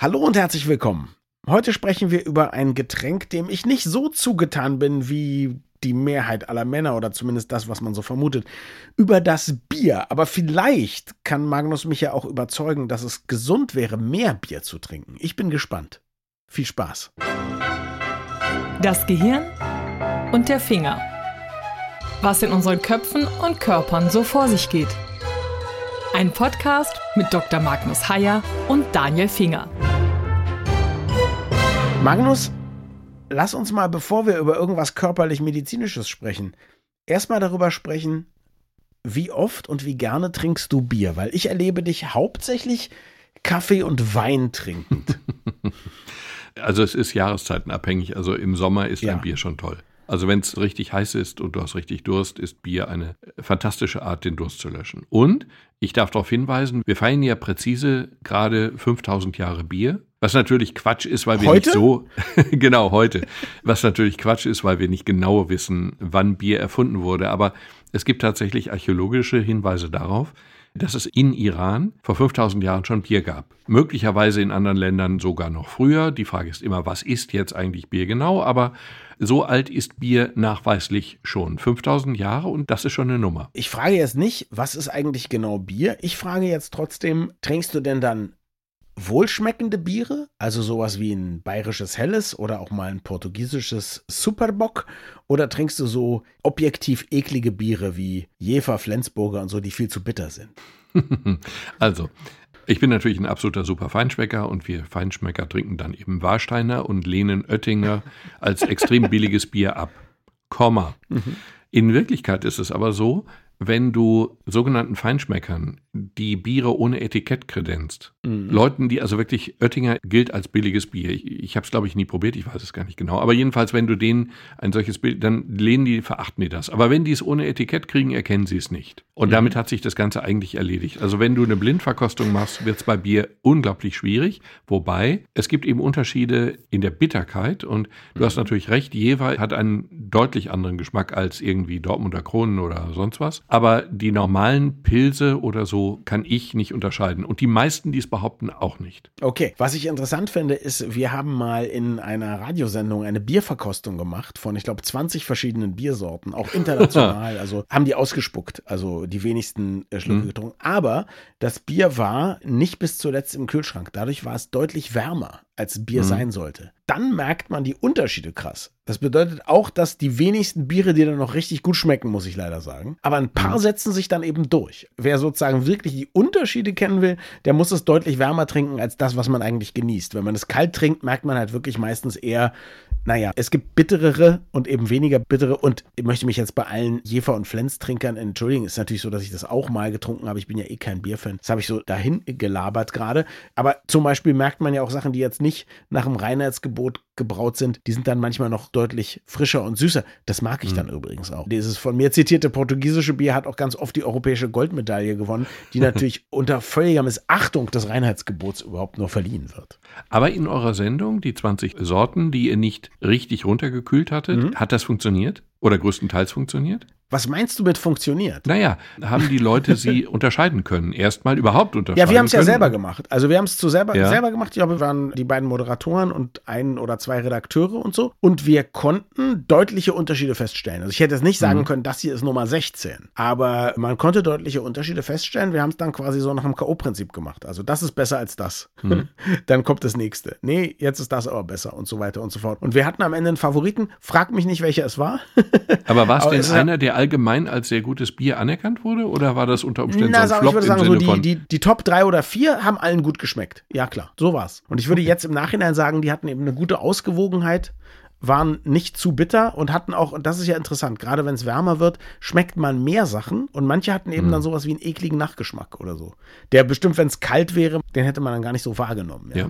Hallo und herzlich willkommen. Heute sprechen wir über ein Getränk, dem ich nicht so zugetan bin wie die Mehrheit aller Männer oder zumindest das, was man so vermutet, über das Bier. Aber vielleicht kann Magnus mich ja auch überzeugen, dass es gesund wäre, mehr Bier zu trinken. Ich bin gespannt. Viel Spaß. Das Gehirn und der Finger. Was in unseren Köpfen und Körpern so vor sich geht. Ein Podcast mit Dr. Magnus Heyer und Daniel Finger. Magnus, lass uns mal, bevor wir über irgendwas körperlich-medizinisches sprechen, erstmal darüber sprechen, wie oft und wie gerne trinkst du Bier? Weil ich erlebe dich hauptsächlich Kaffee und Wein trinkend. Also es ist jahreszeitenabhängig. Also im Sommer ist ja. ein Bier schon toll. Also wenn es richtig heiß ist und du hast richtig Durst, ist Bier eine fantastische Art, den Durst zu löschen. Und ich darf darauf hinweisen, wir feiern ja präzise gerade 5000 Jahre Bier. Was natürlich Quatsch ist, weil wir heute? nicht so, genau heute, was natürlich Quatsch ist, weil wir nicht genau wissen, wann Bier erfunden wurde. Aber es gibt tatsächlich archäologische Hinweise darauf, dass es in Iran vor 5000 Jahren schon Bier gab. Möglicherweise in anderen Ländern sogar noch früher. Die Frage ist immer, was ist jetzt eigentlich Bier genau? Aber so alt ist Bier nachweislich schon. 5000 Jahre und das ist schon eine Nummer. Ich frage jetzt nicht, was ist eigentlich genau Bier? Ich frage jetzt trotzdem, trinkst du denn dann wohlschmeckende Biere, also sowas wie ein bayerisches Helles oder auch mal ein portugiesisches Superbock? Oder trinkst du so objektiv eklige Biere wie Jefer, Flensburger und so, die viel zu bitter sind? also, ich bin natürlich ein absoluter super Feinschmecker und wir Feinschmecker trinken dann eben Warsteiner und lehnen Oettinger als extrem billiges Bier ab. Komma. Mhm. In Wirklichkeit ist es aber so, wenn du sogenannten Feinschmeckern die Biere ohne Etikett kredenzt, mhm. Leuten, die also wirklich, Oettinger gilt als billiges Bier. Ich, ich habe es, glaube ich, nie probiert, ich weiß es gar nicht genau. Aber jedenfalls, wenn du denen ein solches Bild, dann lehnen die, verachten die das. Aber wenn die es ohne Etikett kriegen, erkennen sie es nicht. Und mhm. damit hat sich das Ganze eigentlich erledigt. Also wenn du eine Blindverkostung machst, wird es bei Bier unglaublich schwierig. Wobei, es gibt eben Unterschiede in der Bitterkeit. Und du mhm. hast natürlich recht, jeweils hat einen deutlich anderen Geschmack als irgendwie Dortmunder Kronen oder sonst was. Aber die normalen Pilze oder so kann ich nicht unterscheiden. Und die meisten, die es behaupten, auch nicht. Okay, was ich interessant finde, ist, wir haben mal in einer Radiosendung eine Bierverkostung gemacht von, ich glaube, 20 verschiedenen Biersorten, auch international. also haben die ausgespuckt, also die wenigsten äh, Schlücke mhm. getrunken. Aber das Bier war nicht bis zuletzt im Kühlschrank. Dadurch war es deutlich wärmer als Bier mhm. sein sollte. Dann merkt man die Unterschiede krass. Das bedeutet auch, dass die wenigsten Biere dir dann noch richtig gut schmecken, muss ich leider sagen. Aber ein paar mhm. setzen sich dann eben durch. Wer sozusagen wirklich die Unterschiede kennen will, der muss es deutlich wärmer trinken als das, was man eigentlich genießt. Wenn man es kalt trinkt, merkt man halt wirklich meistens eher, naja, es gibt bitterere und eben weniger bittere. Und ich möchte mich jetzt bei allen Jefer- und Flens-Trinkern entschuldigen. Ist natürlich so, dass ich das auch mal getrunken habe. Ich bin ja eh kein Bierfan. Das habe ich so dahin gelabert gerade. Aber zum Beispiel merkt man ja auch Sachen, die jetzt nicht nach dem Reinheitsgebot gebraut sind, die sind dann manchmal noch deutlich frischer und süßer. Das mag ich mhm. dann übrigens auch. Dieses von mir zitierte portugiesische Bier hat auch ganz oft die europäische Goldmedaille gewonnen, die natürlich unter völliger Missachtung des Reinheitsgebots überhaupt nur verliehen wird. Aber in eurer Sendung, die 20 Sorten, die ihr nicht richtig runtergekühlt hattet, mhm. hat das funktioniert? Oder größtenteils funktioniert? Was meinst du mit funktioniert? Naja, haben die Leute sie unterscheiden können? Erstmal überhaupt unterscheiden Ja, wir haben es ja selber gemacht. Also wir haben es zu selber, ja. selber gemacht. Ich glaube, wir waren die beiden Moderatoren und ein oder zwei Redakteure und so. Und wir konnten deutliche Unterschiede feststellen. Also ich hätte jetzt nicht sagen mhm. können, das hier ist Nummer 16. Aber man konnte deutliche Unterschiede feststellen. Wir haben es dann quasi so nach dem K.O.-Prinzip gemacht. Also das ist besser als das. Mhm. dann kommt das nächste. Nee, jetzt ist das aber besser und so weiter und so fort. Und wir hatten am Ende einen Favoriten. Frag mich nicht, welcher es war. aber war es denn einer, der allgemein als sehr gutes Bier anerkannt wurde oder war das unter Umständen Na, so ein Flop ich würde sagen, so die, die, die Top 3 oder 4 haben allen gut geschmeckt. Ja, klar, so war's. Und ich würde okay. jetzt im Nachhinein sagen, die hatten eben eine gute Ausgewogenheit waren nicht zu bitter und hatten auch, und das ist ja interessant, gerade wenn es wärmer wird, schmeckt man mehr Sachen und manche hatten eben mhm. dann sowas wie einen ekligen Nachgeschmack oder so. Der bestimmt, wenn es kalt wäre, den hätte man dann gar nicht so wahrgenommen. Ja? ja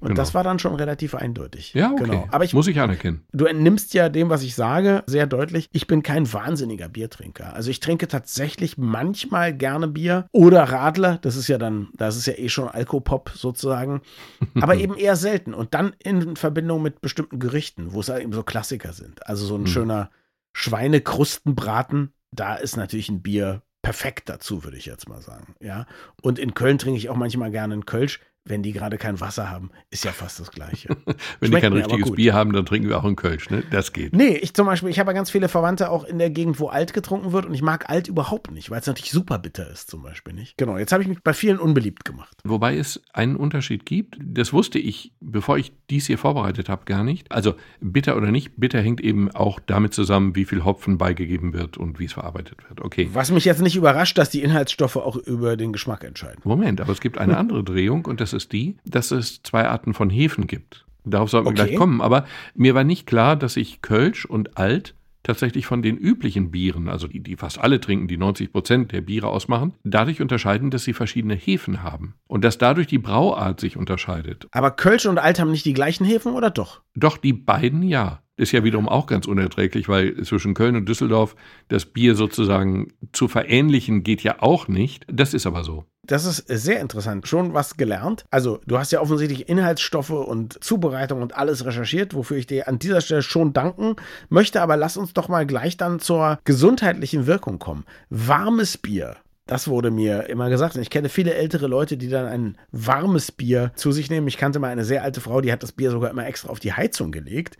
und genau. das war dann schon relativ eindeutig. Ja, okay. Genau. Aber ich, muss ich anerkennen. Du entnimmst ja dem, was ich sage, sehr deutlich. Ich bin kein wahnsinniger Biertrinker. Also ich trinke tatsächlich manchmal gerne Bier oder Radler. Das ist ja dann, das ist ja eh schon Alkopop sozusagen. Aber eben eher selten. Und dann in Verbindung mit bestimmten Gerichten, wo es eben so Klassiker sind. Also so ein mhm. schöner Schweinekrustenbraten, da ist natürlich ein Bier perfekt dazu, würde ich jetzt mal sagen. Ja. Und in Köln trinke ich auch manchmal gerne einen Kölsch. Wenn die gerade kein Wasser haben, ist ja fast das Gleiche. wenn die kein richtiges Bier haben, dann trinken wir auch einen Kölsch, ne? Das geht. Nee, ich zum Beispiel, ich habe ja ganz viele Verwandte auch in der Gegend, wo alt getrunken wird und ich mag alt überhaupt nicht, weil es natürlich super bitter ist, zum Beispiel nicht. Genau, jetzt habe ich mich bei vielen unbeliebt gemacht. Wobei es einen Unterschied gibt, das wusste ich, bevor ich dies hier vorbereitet habe, gar nicht. Also bitter oder nicht, bitter hängt eben auch damit zusammen, wie viel Hopfen beigegeben wird und wie es verarbeitet wird. Okay. Was mich jetzt nicht überrascht, dass die Inhaltsstoffe auch über den Geschmack entscheiden. Moment, aber es gibt eine andere Drehung und das ist die, dass es zwei Arten von Hefen gibt. Darauf sollten wir Okay. gleich kommen. Aber mir war nicht klar, dass sich Kölsch und Alt tatsächlich von den üblichen Bieren, also die, die fast alle trinken, die 90 Prozent der Biere ausmachen, dadurch unterscheiden, dass sie verschiedene Hefen haben. Und dass dadurch die Brauart sich unterscheidet. Aber Kölsch und Alt haben nicht die gleichen Hefen oder doch? Doch die beiden ja. Ist ja wiederum auch ganz unerträglich, weil zwischen Köln und Düsseldorf das Bier sozusagen zu verähnlichen geht ja auch nicht. Das ist aber so. Das ist sehr interessant. Schon was gelernt. Also, du hast ja offensichtlich Inhaltsstoffe und Zubereitung und alles recherchiert, wofür ich dir an dieser Stelle schon danken möchte. Aber lass uns doch mal gleich dann zur gesundheitlichen Wirkung kommen. Warmes Bier. Das wurde mir immer gesagt. Ich kenne viele ältere Leute, die dann ein warmes Bier zu sich nehmen. Ich kannte mal eine sehr alte Frau, die hat das Bier sogar immer extra auf die Heizung gelegt.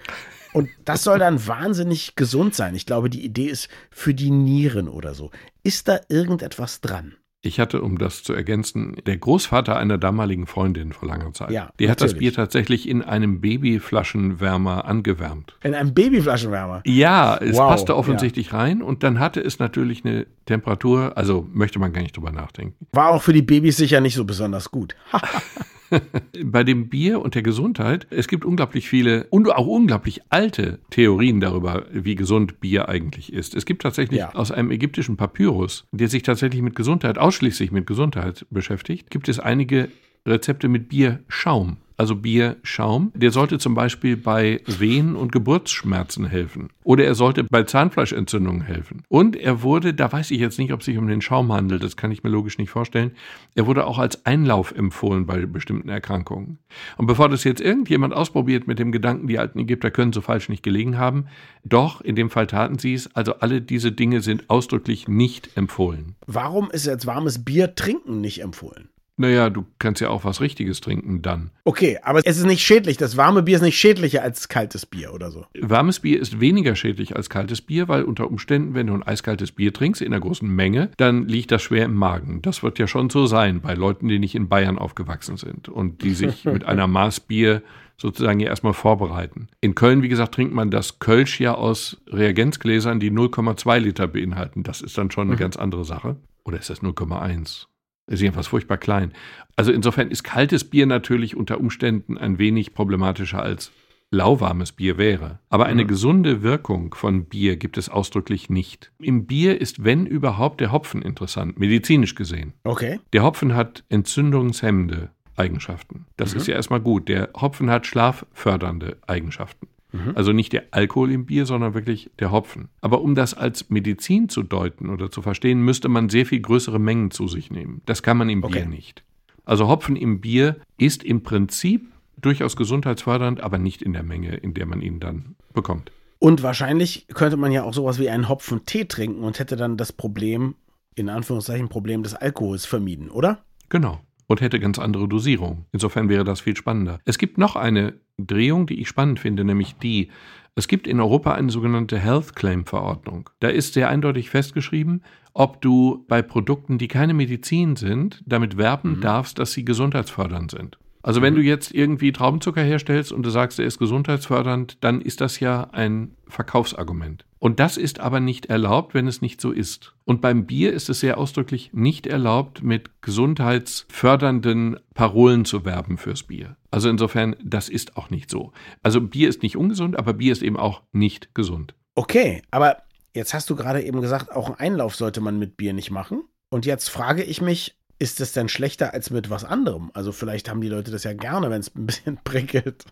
Und das soll dann wahnsinnig gesund sein. Ich glaube, die Idee ist für die Nieren oder so. Ist da irgendetwas dran? Ich hatte, um das zu ergänzen, der Großvater einer damaligen Freundin vor langer Zeit. Ja, der hat das. Bier tatsächlich in einem Babyflaschenwärmer angewärmt. In einem Babyflaschenwärmer. Ja, es Wow, passte offensichtlich rein und dann hatte es natürlich eine Temperatur, also möchte man gar nicht drüber nachdenken. War auch für die Babys sicher nicht so besonders gut. Bei dem Bier und der Gesundheit, es gibt unglaublich viele und auch unglaublich alte Theorien darüber, wie gesund Bier eigentlich ist. Es gibt tatsächlich Ja. aus einem ägyptischen Papyrus, der sich tatsächlich mit Gesundheit, ausschließlich mit Gesundheit beschäftigt, gibt es einige Rezepte mit Bierschaum. Also Bierschaum, der sollte zum Beispiel bei Wehen und Geburtsschmerzen helfen. Oder er sollte bei Zahnfleischentzündungen helfen. Und er wurde, da weiß ich jetzt nicht, ob es sich um den Schaum handelt, das kann ich mir logisch nicht vorstellen, er wurde auch als Einlauf empfohlen bei bestimmten Erkrankungen. Und bevor das jetzt irgendjemand ausprobiert mit dem Gedanken, die alten Ägypter können so falsch nicht gelegen haben, doch, in dem Fall taten sie es, also alle diese Dinge sind ausdrücklich nicht empfohlen. Warum ist jetzt warmes Bier trinken nicht empfohlen? Naja, du kannst ja auch was Richtiges trinken dann. Okay, aber es ist nicht schädlich. Das warme Bier ist nicht schädlicher als kaltes Bier oder so. Warmes Bier ist weniger schädlich als kaltes Bier, weil unter Umständen, wenn du ein eiskaltes Bier trinkst in einer großen Menge, dann liegt das schwer im Magen. Das wird ja schon so sein bei Leuten, die nicht in Bayern aufgewachsen sind und die sich mit einer Maß Bier sozusagen ja erstmal vorbereiten. In Köln, wie gesagt, trinkt man das Kölsch ja aus Reagenzgläsern, die 0,2 Liter beinhalten. Das ist dann schon eine ganz andere Sache. Oder ist das 0,1? Ist jedenfalls furchtbar klein. Also insofern ist kaltes Bier natürlich unter Umständen ein wenig problematischer als lauwarmes Bier wäre. Aber eine gesunde Wirkung von Bier gibt es ausdrücklich nicht. Im Bier ist, wenn überhaupt, der Hopfen interessant, medizinisch gesehen. Okay. Der Hopfen hat entzündungshemmende Eigenschaften. Das ist ja erstmal gut. Der Hopfen hat schlaffördernde Eigenschaften. Also nicht der Alkohol im Bier, sondern wirklich der Hopfen. Aber um das als Medizin zu deuten oder zu verstehen, müsste man sehr viel größere Mengen zu sich nehmen. Das kann man im Okay. Bier nicht. Also Hopfen im Bier ist im Prinzip durchaus gesundheitsfördernd, aber nicht in der Menge, in der man ihn dann bekommt. Und wahrscheinlich könnte man ja auch sowas wie einen Hopfen Tee trinken und hätte dann das Problem, in Anführungszeichen Problem des Alkohols vermieden, oder? Genau. Und hätte ganz andere Dosierung. Insofern wäre das viel spannender. Es gibt noch eine Drehung, die ich spannend finde, nämlich die, es gibt in Europa eine sogenannte Health Claim Verordnung. Da ist sehr eindeutig festgeschrieben, ob du bei Produkten, die keine Medizin sind, damit werben darfst, dass sie gesundheitsfördernd sind. Also wenn du jetzt irgendwie Traubenzucker herstellst und du sagst, er ist gesundheitsfördernd, dann ist das ja ein Verkaufsargument. Und das ist aber nicht erlaubt, wenn es nicht so ist. Und beim Bier ist es sehr ausdrücklich nicht erlaubt, mit gesundheitsfördernden Parolen zu werben fürs Bier. Also insofern, das ist auch nicht so. Also Bier ist nicht ungesund, aber Bier ist eben auch nicht gesund. Okay, aber jetzt hast du gerade eben gesagt, auch einen Einlauf sollte man mit Bier nicht machen. Und jetzt frage ich mich, ist es denn schlechter als mit was anderem? Also vielleicht haben die Leute das ja gerne, wenn es ein bisschen prickelt.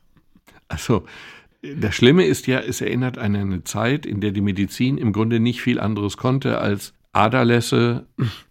Also, das Schlimme ist ja, es erinnert an eine Zeit, in der die Medizin im Grunde nicht viel anderes konnte als Aderlässe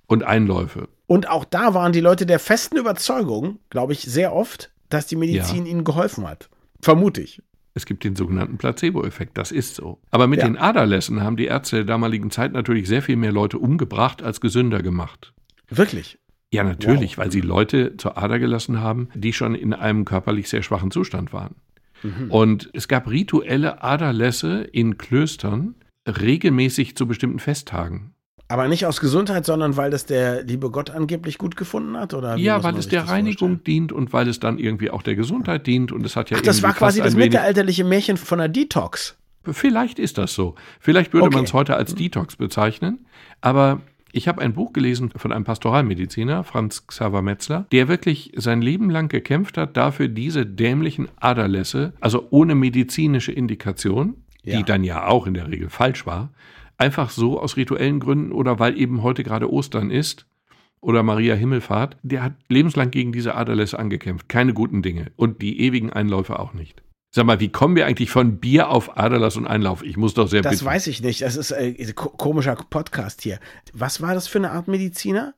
und Einläufe. Und auch da waren die Leute der festen Überzeugung, glaube ich, sehr oft, dass die Medizin ihnen geholfen hat. Vermute ich. Es gibt den sogenannten Placebo-Effekt, das ist so. Aber mit Ja. den Aderlässen haben die Ärzte der damaligen Zeit natürlich sehr viel mehr Leute umgebracht als gesünder gemacht. Wirklich. Ja, natürlich, wow. weil sie Leute zur Ader gelassen haben, die schon in einem körperlich sehr schwachen Zustand waren. Mhm. Und es gab rituelle Aderlässe in Klöstern regelmäßig zu bestimmten Festtagen. Aber nicht aus Gesundheit, sondern weil das der liebe Gott angeblich gut gefunden hat? Oder ja, weil es der Reinigung vorstellen? dient und weil es dann irgendwie auch der Gesundheit dient. Und es hat ja Ach, das war quasi das mittelalterliche Märchen von der Detox. Vielleicht ist das so. Vielleicht würde okay. man es heute als Detox bezeichnen. Aber ich habe ein Buch gelesen von einem Pastoralmediziner, Franz Xaver Metzler, der wirklich sein Leben lang gekämpft hat, dafür diese dämlichen Aderlässe, also ohne medizinische Indikation, ja. die dann ja auch in der Regel falsch war, einfach so aus rituellen Gründen oder weil eben heute gerade Ostern ist oder Maria Himmelfahrt, der hat lebenslang gegen diese Aderlässe angekämpft. Keine guten Dinge. Und die ewigen Einläufe auch nicht. Sag mal, wie kommen wir eigentlich von Bier auf Aderlass und Einlauf? Ich muss doch sehr Das bitten. weiß ich nicht. Das ist ein äh, komischer Podcast hier. Was war das für eine Art Mediziner?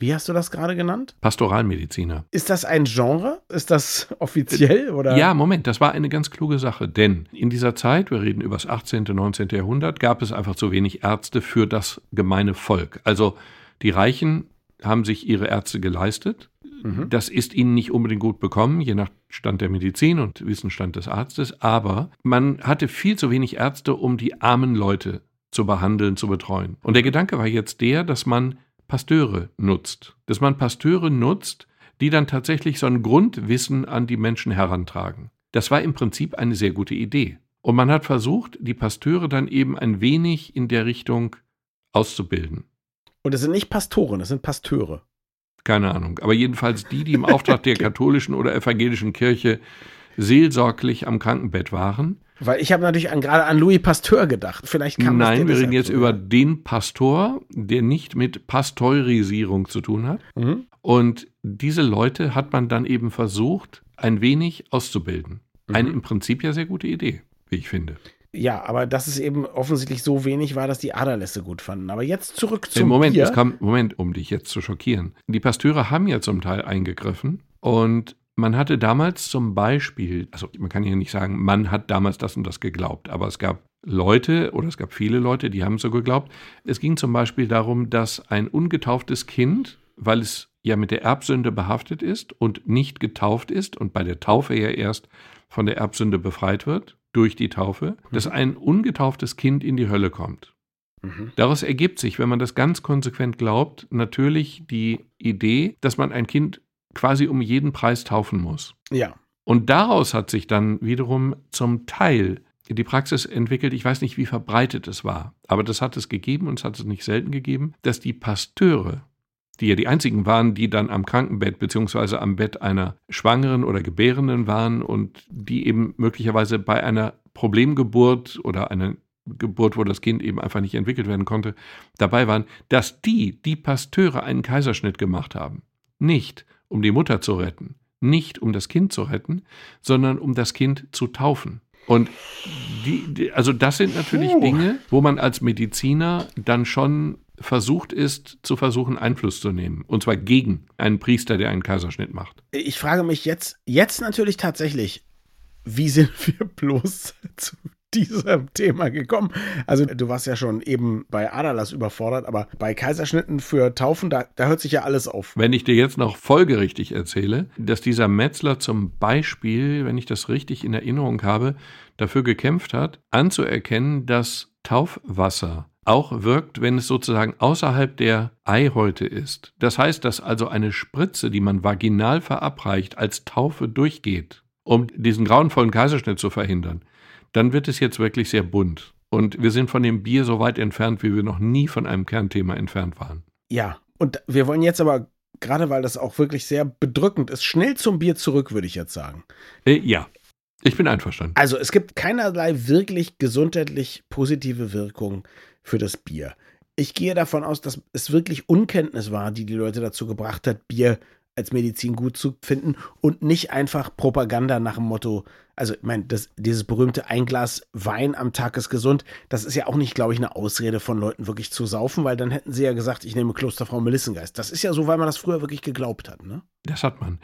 Wie hast du das gerade genannt? Pastoralmediziner. Ist das ein Genre? Ist das offiziell? Oder? Ja, Moment, das war eine ganz kluge Sache. Denn in dieser Zeit, wir reden über das 18., 19. Jahrhundert, gab es einfach zu wenig Ärzte für das gemeine Volk. Also die Reichen haben sich ihre Ärzte geleistet. Mhm. Das ist ihnen nicht unbedingt gut bekommen, je nach Stand der Medizin und Wissensstand des Arztes. Aber man hatte viel zu wenig Ärzte, um die armen Leute zu behandeln, zu betreuen. Und der Gedanke war jetzt der, dass man Pasteure nutzt. Dass man Pasteure nutzt, die dann tatsächlich so ein Grundwissen an die Menschen herantragen. Das war im Prinzip eine sehr gute Idee. Und man hat versucht, die Pasteure dann eben ein wenig in der Richtung auszubilden. Und es sind nicht Pastoren, es sind Pasteure. Keine Ahnung. Aber jedenfalls die, die im Auftrag der katholischen oder evangelischen Kirche seelsorglich am Krankenbett waren weil ich habe natürlich an, gerade an Louis Pasteur gedacht. Vielleicht kann Nein, wir reden jetzt über den Pastor, der nicht mit Pasteurisierung zu tun hat. Mhm. Und diese Leute hat man dann eben versucht, ein wenig auszubilden. Mhm. Eine im Prinzip ja sehr gute Idee, wie ich finde. Ja, aber dass es eben offensichtlich so wenig war, dass die Aderlässe gut fanden. Aber jetzt zurück zum Moment, Bier. Es kam, Moment, um dich jetzt zu schockieren. Die Pasteure haben ja zum Teil eingegriffen und man hatte damals zum Beispiel, also man kann hier nicht sagen, man hat damals das und das geglaubt, aber es gab Leute oder es gab viele Leute, die haben so geglaubt. Es ging zum Beispiel darum, dass ein ungetauftes Kind, weil es ja mit der Erbsünde behaftet ist und nicht getauft ist und bei der Taufe ja erst von der Erbsünde befreit wird, durch die Taufe, mhm. dass ein ungetauftes Kind in die Hölle kommt. Mhm. Daraus ergibt sich, wenn man das ganz konsequent glaubt, natürlich die Idee, dass man ein Kind quasi um jeden Preis taufen muss. Ja. Und daraus hat sich dann wiederum zum Teil die Praxis entwickelt, ich weiß nicht, wie verbreitet es war, aber das hat es gegeben und es hat es nicht selten gegeben, dass die Pasteure, die ja die einzigen waren, die dann am Krankenbett beziehungsweise am Bett einer Schwangeren oder Gebärenden waren und die eben möglicherweise bei einer Problemgeburt oder einer Geburt, wo das Kind eben einfach nicht entwickelt werden konnte, dabei waren, dass die, die Pasteure einen Kaiserschnitt gemacht haben. Nicht, um die Mutter zu retten, nicht um das Kind zu retten, sondern um das Kind zu taufen. Und die, die also das sind natürlich. Dinge, wo man als Mediziner dann schon versucht ist, zu versuchen, Einfluss zu nehmen. Und zwar gegen einen Priester, der einen Kaiserschnitt macht. Ich frage mich jetzt, jetzt natürlich tatsächlich, wie sind wir bloß zu diesem Thema gekommen? Also du warst ja schon eben bei Adalas überfordert, aber bei Kaiserschnitten für Taufen, da, da hört sich ja alles auf. Wenn ich dir jetzt noch folgerichtig erzähle, dass dieser Metzler zum Beispiel, wenn ich das richtig in Erinnerung habe, dafür gekämpft hat, anzuerkennen, dass Taufwasser auch wirkt, wenn es sozusagen außerhalb der Eihäute ist. Das heißt, dass also eine Spritze, die man vaginal verabreicht, als Taufe durchgeht, um diesen grauenvollen Kaiserschnitt zu verhindern dann wird es jetzt wirklich sehr bunt. Und wir sind von dem Bier so weit entfernt, wie wir noch nie von einem Kernthema entfernt waren. Ja, und wir wollen jetzt aber, gerade weil das auch wirklich sehr bedrückend ist, schnell zum Bier zurück, würde ich jetzt sagen. Äh, ja, ich bin einverstanden. Also es gibt keinerlei wirklich gesundheitlich positive Wirkung für das Bier. Ich gehe davon aus, dass es wirklich Unkenntnis war, die die Leute dazu gebracht hat, Bier als Medizin gut zu finden und nicht einfach Propaganda nach dem Motto, also ich meine, das, dieses berühmte ein Glas Wein am Tag ist gesund, das ist ja auch nicht, glaube ich, eine Ausrede von Leuten wirklich zu saufen, weil dann hätten sie ja gesagt, ich nehme Klosterfrau Melissengeist. Das ist ja so, weil man das früher wirklich geglaubt hat, ne? Das hat man.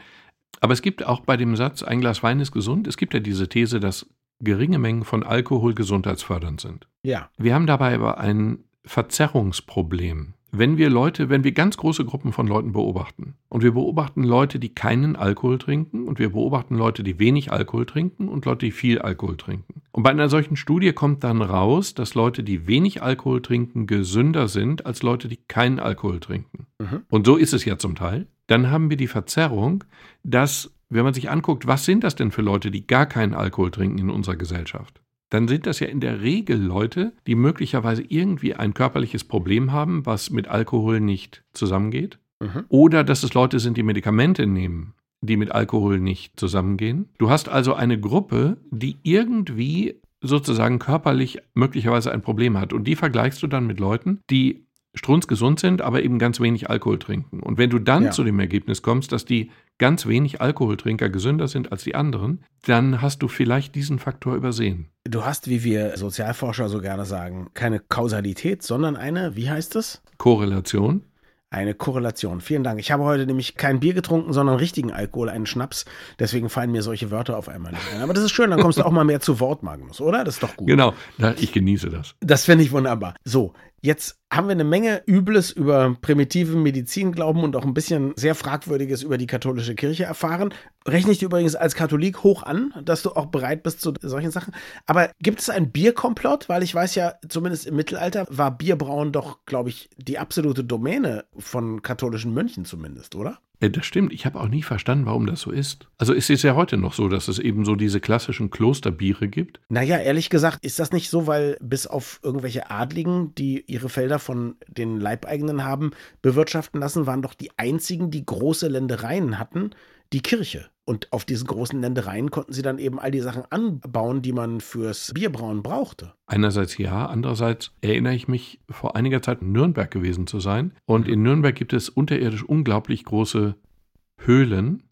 Aber es gibt auch bei dem Satz, ein Glas Wein ist gesund, es gibt ja diese These, dass geringe Mengen von Alkohol gesundheitsfördernd sind. Ja. Wir haben dabei aber ein Verzerrungsproblem. wenn wir Leute, wenn wir ganz große Gruppen von Leuten beobachten und wir beobachten Leute, die keinen Alkohol trinken und wir beobachten Leute, die wenig Alkohol trinken und Leute, die viel Alkohol trinken. Und bei einer solchen Studie kommt dann raus, dass Leute, die wenig Alkohol trinken, gesünder sind als Leute, die keinen Alkohol trinken. Mhm. Und so ist es ja zum Teil. Dann haben wir die Verzerrung, dass, wenn man sich anguckt, was sind das denn für Leute, die gar keinen Alkohol trinken in unserer Gesellschaft? dann sind das ja in der Regel Leute, die möglicherweise irgendwie ein körperliches Problem haben, was mit Alkohol nicht zusammengeht. Mhm. Oder dass es Leute sind, die Medikamente nehmen, die mit Alkohol nicht zusammengehen. Du hast also eine Gruppe, die irgendwie sozusagen körperlich möglicherweise ein Problem hat. Und die vergleichst du dann mit Leuten, die strunzgesund sind, aber eben ganz wenig Alkohol trinken. Und wenn du dann ja. zu dem Ergebnis kommst, dass die ganz wenig Alkoholtrinker gesünder sind als die anderen, dann hast du vielleicht diesen Faktor übersehen. Du hast, wie wir Sozialforscher so gerne sagen, keine Kausalität, sondern eine, wie heißt es? Korrelation. Eine Korrelation. Vielen Dank. Ich habe heute nämlich kein Bier getrunken, sondern richtigen Alkohol, einen Schnaps. Deswegen fallen mir solche Wörter auf einmal nicht ein. Aber das ist schön, dann kommst du auch mal mehr zu Wort, Magnus, oder? Das ist doch gut. Genau, ich genieße das. Das finde ich wunderbar. So, Jetzt haben wir eine Menge Übles über primitive Medizinglauben und auch ein bisschen sehr Fragwürdiges über die katholische Kirche erfahren. Rechne ich dir übrigens als Katholik hoch an, dass du auch bereit bist zu solchen Sachen. Aber gibt es ein Bierkomplott? Weil ich weiß ja, zumindest im Mittelalter war Bierbrauen doch, glaube ich, die absolute Domäne von katholischen Mönchen zumindest, oder? Ja, das stimmt. Ich habe auch nie verstanden, warum das so ist. Also es ist ja heute noch so, dass es eben so diese klassischen Klosterbiere gibt. Naja, ehrlich gesagt, ist das nicht so, weil bis auf irgendwelche Adligen, die ihre Felder von den Leibeigenen haben bewirtschaften lassen, waren doch die einzigen, die große Ländereien hatten, die Kirche. Und auf diesen großen Ländereien konnten sie dann eben all die Sachen anbauen, die man fürs Bierbrauen brauchte. Einerseits ja, andererseits erinnere ich mich vor einiger Zeit in Nürnberg gewesen zu sein. Und in Nürnberg gibt es unterirdisch unglaublich große Höhlen,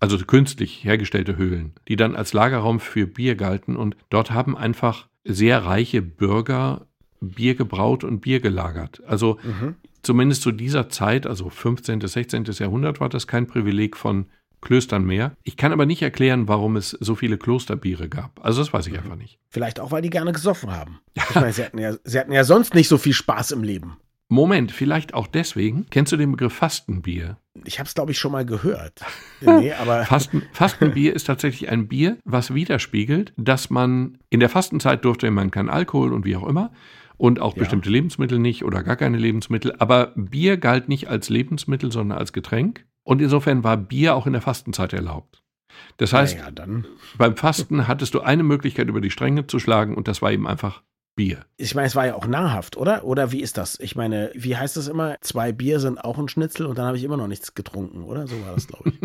also künstlich hergestellte Höhlen, die dann als Lagerraum für Bier galten. Und dort haben einfach sehr reiche Bürger Bier gebraut und Bier gelagert. Also mhm. zumindest zu dieser Zeit, also 15. bis 16. Jahrhundert, war das kein Privileg von Klöstern mehr. Ich kann aber nicht erklären, warum es so viele Klosterbiere gab. Also das weiß ich einfach nicht. Vielleicht auch, weil die gerne gesoffen haben. Ich meine, sie hatten, ja, sie hatten ja sonst nicht so viel Spaß im Leben. Moment, vielleicht auch deswegen. Kennst du den Begriff Fastenbier? Ich habe es, glaube ich, schon mal gehört. Nee, aber Fasten, Fastenbier ist tatsächlich ein Bier, was widerspiegelt, dass man in der Fastenzeit durfte man keinen Alkohol und wie auch immer und auch ja. bestimmte Lebensmittel nicht oder gar keine Lebensmittel. Aber Bier galt nicht als Lebensmittel, sondern als Getränk. Und insofern war Bier auch in der Fastenzeit erlaubt. Das heißt, ja, beim Fasten hattest du eine Möglichkeit, über die Stränge zu schlagen und das war eben einfach Bier. Ich meine, es war ja auch nahrhaft, oder? Oder wie ist das? Ich meine, wie heißt das immer? Zwei Bier sind auch ein Schnitzel und dann habe ich immer noch nichts getrunken, oder? So war das, glaube ich.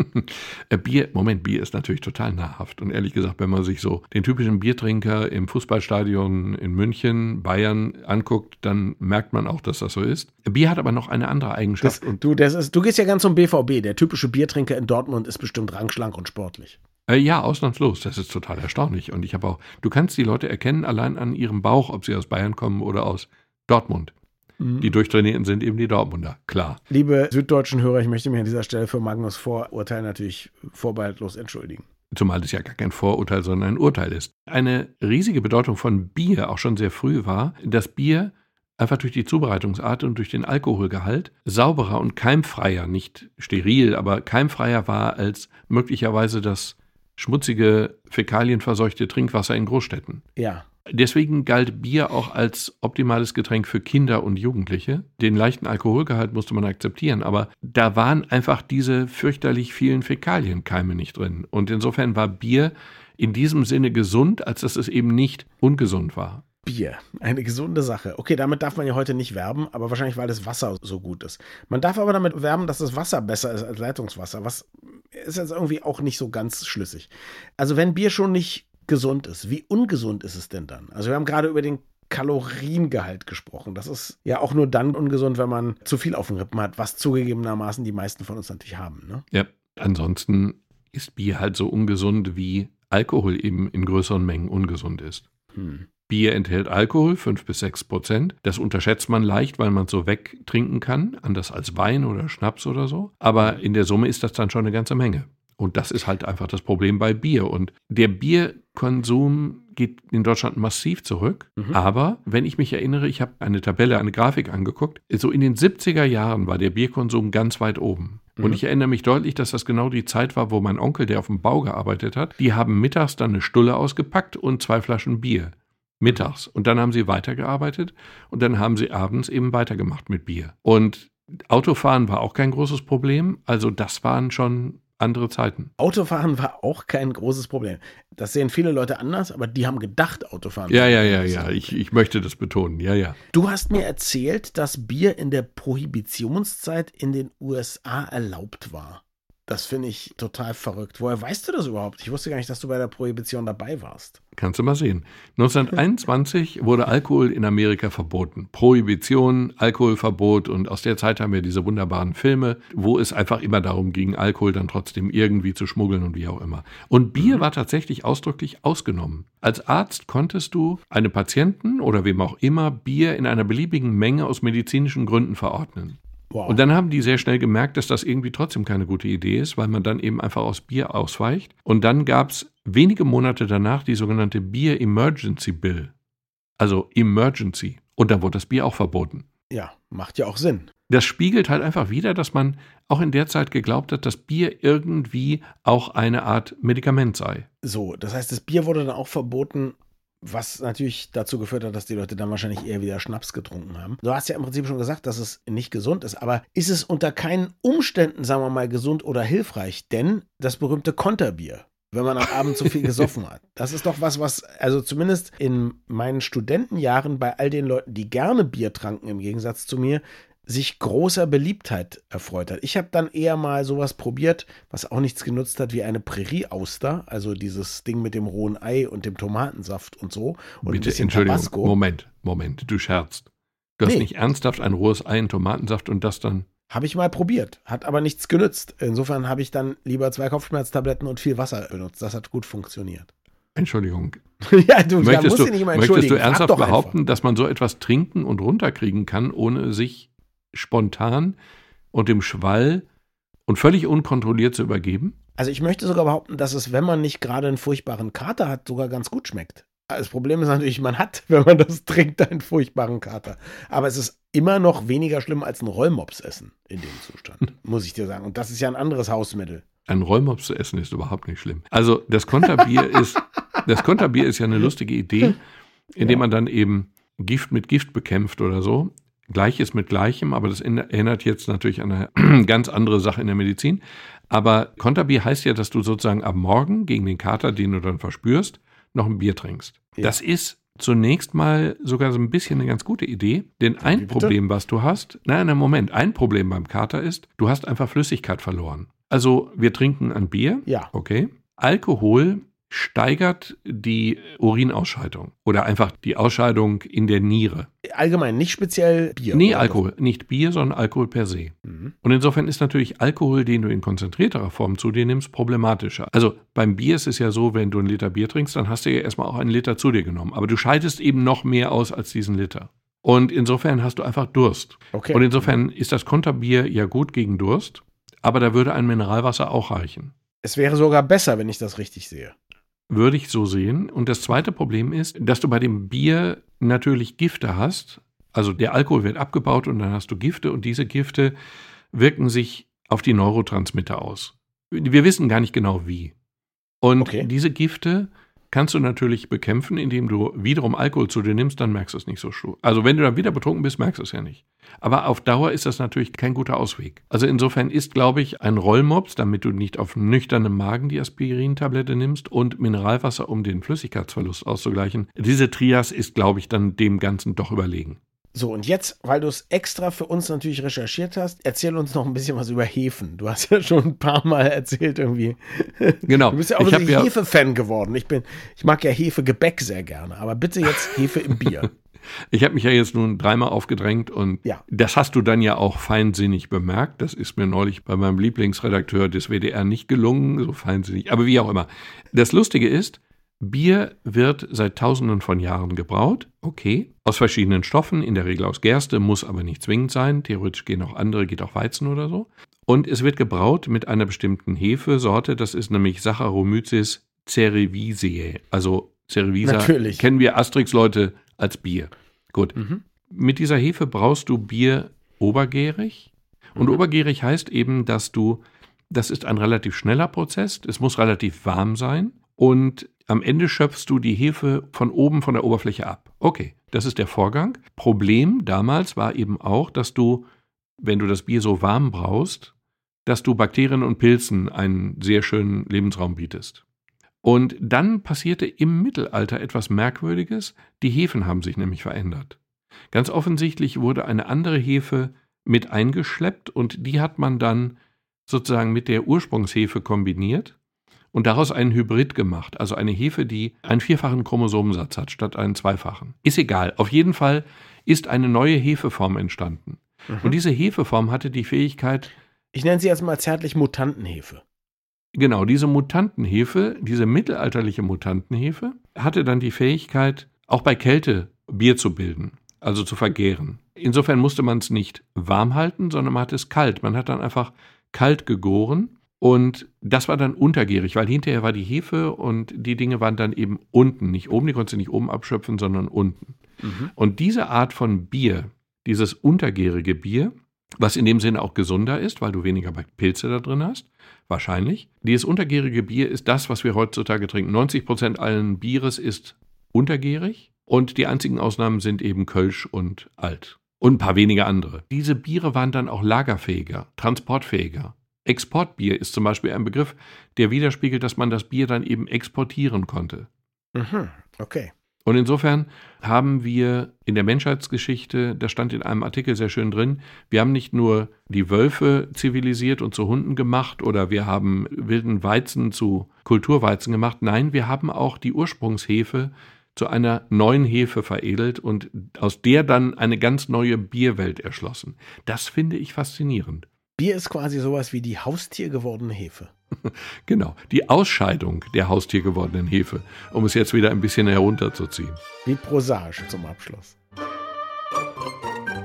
Äh, Bier, Moment, Bier ist natürlich total nahrhaft. Und ehrlich gesagt, wenn man sich so den typischen Biertrinker im Fußballstadion in München, Bayern anguckt, dann merkt man auch, dass das so ist. Bier hat aber noch eine andere Eigenschaft. Das, du, das ist, du gehst ja ganz zum BVB. Der typische Biertrinker in Dortmund ist bestimmt rangschlank und sportlich. Äh, ja, ausnahmslos. Das ist total erstaunlich. Und ich habe auch, du kannst die Leute erkennen allein an ihrem Bauch, ob sie aus Bayern kommen oder aus Dortmund. Mhm. Die Durchtrainierten sind eben die Dortmunder, klar. Liebe süddeutschen Hörer, ich möchte mich an dieser Stelle für Magnus Vorurteil natürlich vorbehaltlos entschuldigen. Zumal es ja gar kein Vorurteil, sondern ein Urteil ist. Eine riesige Bedeutung von Bier auch schon sehr früh war, dass Bier einfach durch die Zubereitungsart und durch den Alkoholgehalt sauberer und keimfreier, nicht steril, aber keimfreier war als möglicherweise das schmutzige, fäkalienverseuchte Trinkwasser in Großstädten. Ja. Deswegen galt Bier auch als optimales Getränk für Kinder und Jugendliche. Den leichten Alkoholgehalt musste man akzeptieren, aber da waren einfach diese fürchterlich vielen Fäkalienkeime nicht drin. Und insofern war Bier in diesem Sinne gesund, als dass es eben nicht ungesund war. Bier. Eine gesunde Sache. Okay, damit darf man ja heute nicht werben, aber wahrscheinlich, weil das Wasser so gut ist. Man darf aber damit werben, dass das Wasser besser ist als Leitungswasser, was ist jetzt irgendwie auch nicht so ganz schlüssig. Also, wenn Bier schon nicht gesund ist, wie ungesund ist es denn dann? Also, wir haben gerade über den Kaloriengehalt gesprochen. Das ist ja auch nur dann ungesund, wenn man zu viel auf den Rippen hat, was zugegebenermaßen die meisten von uns natürlich haben. Ne? Ja, ansonsten ist Bier halt so ungesund, wie Alkohol eben in größeren Mengen ungesund ist. Hm. Bier enthält Alkohol, 5 bis 6 Prozent. Das unterschätzt man leicht, weil man es so wegtrinken kann, anders als Wein oder Schnaps oder so. Aber in der Summe ist das dann schon eine ganze Menge. Und das ist halt einfach das Problem bei Bier. Und der Bierkonsum geht in Deutschland massiv zurück. Mhm. Aber wenn ich mich erinnere, ich habe eine Tabelle, eine Grafik angeguckt, so in den 70er Jahren war der Bierkonsum ganz weit oben. Mhm. Und ich erinnere mich deutlich, dass das genau die Zeit war, wo mein Onkel, der auf dem Bau gearbeitet hat, die haben mittags dann eine Stulle ausgepackt und zwei Flaschen Bier. Mittags. Und dann haben sie weitergearbeitet und dann haben sie abends eben weitergemacht mit Bier. Und Autofahren war auch kein großes Problem. Also das waren schon andere Zeiten. Autofahren war auch kein großes Problem. Das sehen viele Leute anders, aber die haben gedacht, Autofahren. Ja, ja, ja, ja. Ich, ich möchte das betonen. Ja, ja. Du hast mir erzählt, dass Bier in der Prohibitionszeit in den USA erlaubt war. Das finde ich total verrückt. Woher weißt du das überhaupt? Ich wusste gar nicht, dass du bei der Prohibition dabei warst. Kannst du mal sehen. 1921 wurde Alkohol in Amerika verboten. Prohibition, Alkoholverbot und aus der Zeit haben wir diese wunderbaren Filme, wo es einfach immer darum ging, Alkohol dann trotzdem irgendwie zu schmuggeln und wie auch immer. Und Bier mhm. war tatsächlich ausdrücklich ausgenommen. Als Arzt konntest du einem Patienten oder wem auch immer Bier in einer beliebigen Menge aus medizinischen Gründen verordnen. Wow. Und dann haben die sehr schnell gemerkt, dass das irgendwie trotzdem keine gute Idee ist, weil man dann eben einfach aus Bier ausweicht. Und dann gab es wenige Monate danach die sogenannte Beer Emergency Bill. Also Emergency. Und dann wurde das Bier auch verboten. Ja, macht ja auch Sinn. Das spiegelt halt einfach wieder, dass man auch in der Zeit geglaubt hat, dass Bier irgendwie auch eine Art Medikament sei. So, das heißt, das Bier wurde dann auch verboten, was natürlich dazu geführt hat, dass die Leute dann wahrscheinlich eher wieder Schnaps getrunken haben. Du hast ja im Prinzip schon gesagt, dass es nicht gesund ist, aber ist es unter keinen Umständen, sagen wir mal, gesund oder hilfreich? Denn das berühmte Konterbier, wenn man am Abend zu viel gesoffen hat. Das ist doch was, was, also zumindest in meinen Studentenjahren bei all den Leuten, die gerne Bier tranken, im Gegensatz zu mir, sich großer Beliebtheit erfreut hat. Ich habe dann eher mal sowas probiert, was auch nichts genutzt hat, wie eine Prärie-Auster, also dieses Ding mit dem rohen Ei und dem Tomatensaft und so. Und Bitte, Entschuldigung, Tabasco. Moment, Moment, du scherzt. Du hast nicht ernsthaft ein rohes Ei in Tomatensaft und das dann. Habe ich mal probiert, hat aber nichts genützt. Insofern habe ich dann lieber zwei Kopfschmerztabletten und viel Wasser benutzt. Das hat gut funktioniert. Entschuldigung. ja, du, möchtest du, möchtest du ernsthaft behaupten, einfach. dass man so etwas trinken und runterkriegen kann, ohne sich spontan und im Schwall und völlig unkontrolliert zu übergeben? Also ich möchte sogar behaupten, dass es, wenn man nicht gerade einen furchtbaren Kater hat, sogar ganz gut schmeckt. Das Problem ist natürlich, man hat, wenn man das trinkt, einen furchtbaren Kater. Aber es ist immer noch weniger schlimm als ein Rollmops essen in dem Zustand, muss ich dir sagen. Und das ist ja ein anderes Hausmittel. Ein Rollmops zu essen ist überhaupt nicht schlimm. Also das Konterbier ist, das Konterbier ist ja eine lustige Idee, indem ja. man dann eben Gift mit Gift bekämpft oder so. Gleiches mit Gleichem, aber das erinnert jetzt natürlich an eine ganz andere Sache in der Medizin. Aber Konterbier heißt ja, dass du sozusagen am Morgen gegen den Kater, den du dann verspürst, noch ein Bier trinkst. Ja. Das ist zunächst mal sogar so ein bisschen eine ganz gute Idee, denn ein Problem, was du hast, nein, nein, Moment, ein Problem beim Kater ist, du hast einfach Flüssigkeit verloren. Also wir trinken ein Bier, ja. okay. Alkohol steigert die Urinausscheidung oder einfach die Ausscheidung in der Niere. Allgemein, nicht speziell Bier. Nee, Alkohol. Was? Nicht Bier, sondern Alkohol per se. Mhm. Und insofern ist natürlich Alkohol, den du in konzentrierterer Form zu dir nimmst, problematischer. Also beim Bier ist es ja so, wenn du einen Liter Bier trinkst, dann hast du ja erstmal auch einen Liter zu dir genommen. Aber du scheidest eben noch mehr aus als diesen Liter. Und insofern hast du einfach Durst. Okay. Und insofern ist das Konterbier ja gut gegen Durst, aber da würde ein Mineralwasser auch reichen. Es wäre sogar besser, wenn ich das richtig sehe würde ich so sehen. Und das zweite Problem ist, dass du bei dem Bier natürlich Gifte hast. Also der Alkohol wird abgebaut und dann hast du Gifte und diese Gifte wirken sich auf die Neurotransmitter aus. Wir wissen gar nicht genau wie. Und okay. diese Gifte kannst du natürlich bekämpfen, indem du wiederum Alkohol zu dir nimmst, dann merkst du es nicht so schlimm. Also wenn du dann wieder betrunken bist, merkst du es ja nicht. Aber auf Dauer ist das natürlich kein guter Ausweg. Also insofern ist, glaube ich, ein Rollmops, damit du nicht auf nüchternem Magen die Aspirin-Tablette nimmst und Mineralwasser, um den Flüssigkeitsverlust auszugleichen. Diese Trias ist, glaube ich, dann dem Ganzen doch überlegen. So, und jetzt, weil du es extra für uns natürlich recherchiert hast, erzähl uns noch ein bisschen was über Hefen. Du hast ja schon ein paar Mal erzählt irgendwie. Genau. Du bist ja auch ein Hefe-Fan geworden. Ich bin, ich mag ja Hefe-Gebäck sehr gerne, aber bitte jetzt Hefe im Bier. Ich habe mich ja jetzt nun dreimal aufgedrängt und ja. das hast du dann ja auch feinsinnig bemerkt. Das ist mir neulich bei meinem Lieblingsredakteur des WDR nicht gelungen, so feinsinnig. Aber wie auch immer. Das Lustige ist, Bier wird seit Tausenden von Jahren gebraut, okay, aus verschiedenen Stoffen, in der Regel aus Gerste, muss aber nicht zwingend sein. Theoretisch gehen auch andere, geht auch Weizen oder so. Und es wird gebraut mit einer bestimmten Hefesorte, das ist nämlich Saccharomyces cerevisiae, also Cerevisa Natürlich. kennen wir Asterix-Leute als Bier. Gut. Mhm. Mit dieser Hefe brauchst du Bier obergärig. Und Mhm. obergärig heißt eben, dass du, das ist ein relativ schneller Prozess, es muss relativ warm sein und am Ende schöpfst du die Hefe von oben von der Oberfläche ab. Okay, das ist der Vorgang. Problem damals war eben auch, dass du, wenn du das Bier so warm brauchst, dass du Bakterien und Pilzen einen sehr schönen Lebensraum bietest. Und dann passierte im Mittelalter etwas Merkwürdiges. Die Hefen haben sich nämlich verändert. Ganz offensichtlich wurde eine andere Hefe mit eingeschleppt und die hat man dann sozusagen mit der Ursprungshefe kombiniert und daraus einen Hybrid gemacht, also eine Hefe, die einen vierfachen Chromosomensatz hat statt einen zweifachen. Ist egal. Auf jeden Fall ist eine neue Hefeform entstanden. Und diese Hefeform hatte die Fähigkeit, Ich nenne sie jetzt mal zärtlich Mutantenhefe. Genau, diese Mutantenhefe, diese mittelalterliche Mutantenhefe, hatte dann die Fähigkeit, auch bei Kälte Bier zu bilden, also zu vergären. Insofern musste man es nicht warm halten, sondern man hat es kalt. Man hat dann einfach kalt gegoren und das war dann untergärig, weil hinterher war die Hefe und die Dinge waren dann eben unten, nicht oben, die konntest du nicht oben abschöpfen, sondern unten. Und diese Art von Bier, dieses untergärige Bier, was in dem Sinne auch gesunder ist, weil du weniger Pilze da drin hast, wahrscheinlich. Dieses untergärige Bier ist das, was wir heutzutage trinken. 90 Prozent allen Bieres ist untergärig und die einzigen Ausnahmen sind eben Kölsch und Alt. Und ein paar wenige andere. Diese Biere waren dann auch lagerfähiger, transportfähiger. Exportbier ist zum Beispiel ein Begriff, der widerspiegelt, dass man das Bier dann eben exportieren konnte. Mhm. Okay. Und insofern haben wir in der Menschheitsgeschichte, das stand in einem Artikel sehr schön drin, wir haben nicht nur die Wölfe zivilisiert und zu Hunden gemacht oder wir haben wilden Weizen zu Kulturweizen gemacht. Nein, wir haben auch die Ursprungshefe zu einer neuen Hefe veredelt und aus der dann eine ganz neue Bierwelt erschlossen. Das finde ich faszinierend. Bier ist quasi sowas wie die haustiergewordene Hefe. Genau, die Ausscheidung der haustiergewordenen Hefe, um es jetzt wieder ein bisschen herunterzuziehen. Wie prosaisch zum Abschluss.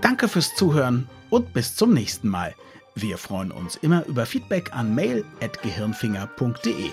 Danke fürs Zuhören und bis zum nächsten Mal. Wir freuen uns immer über Feedback an mail.gehirnfinger.de.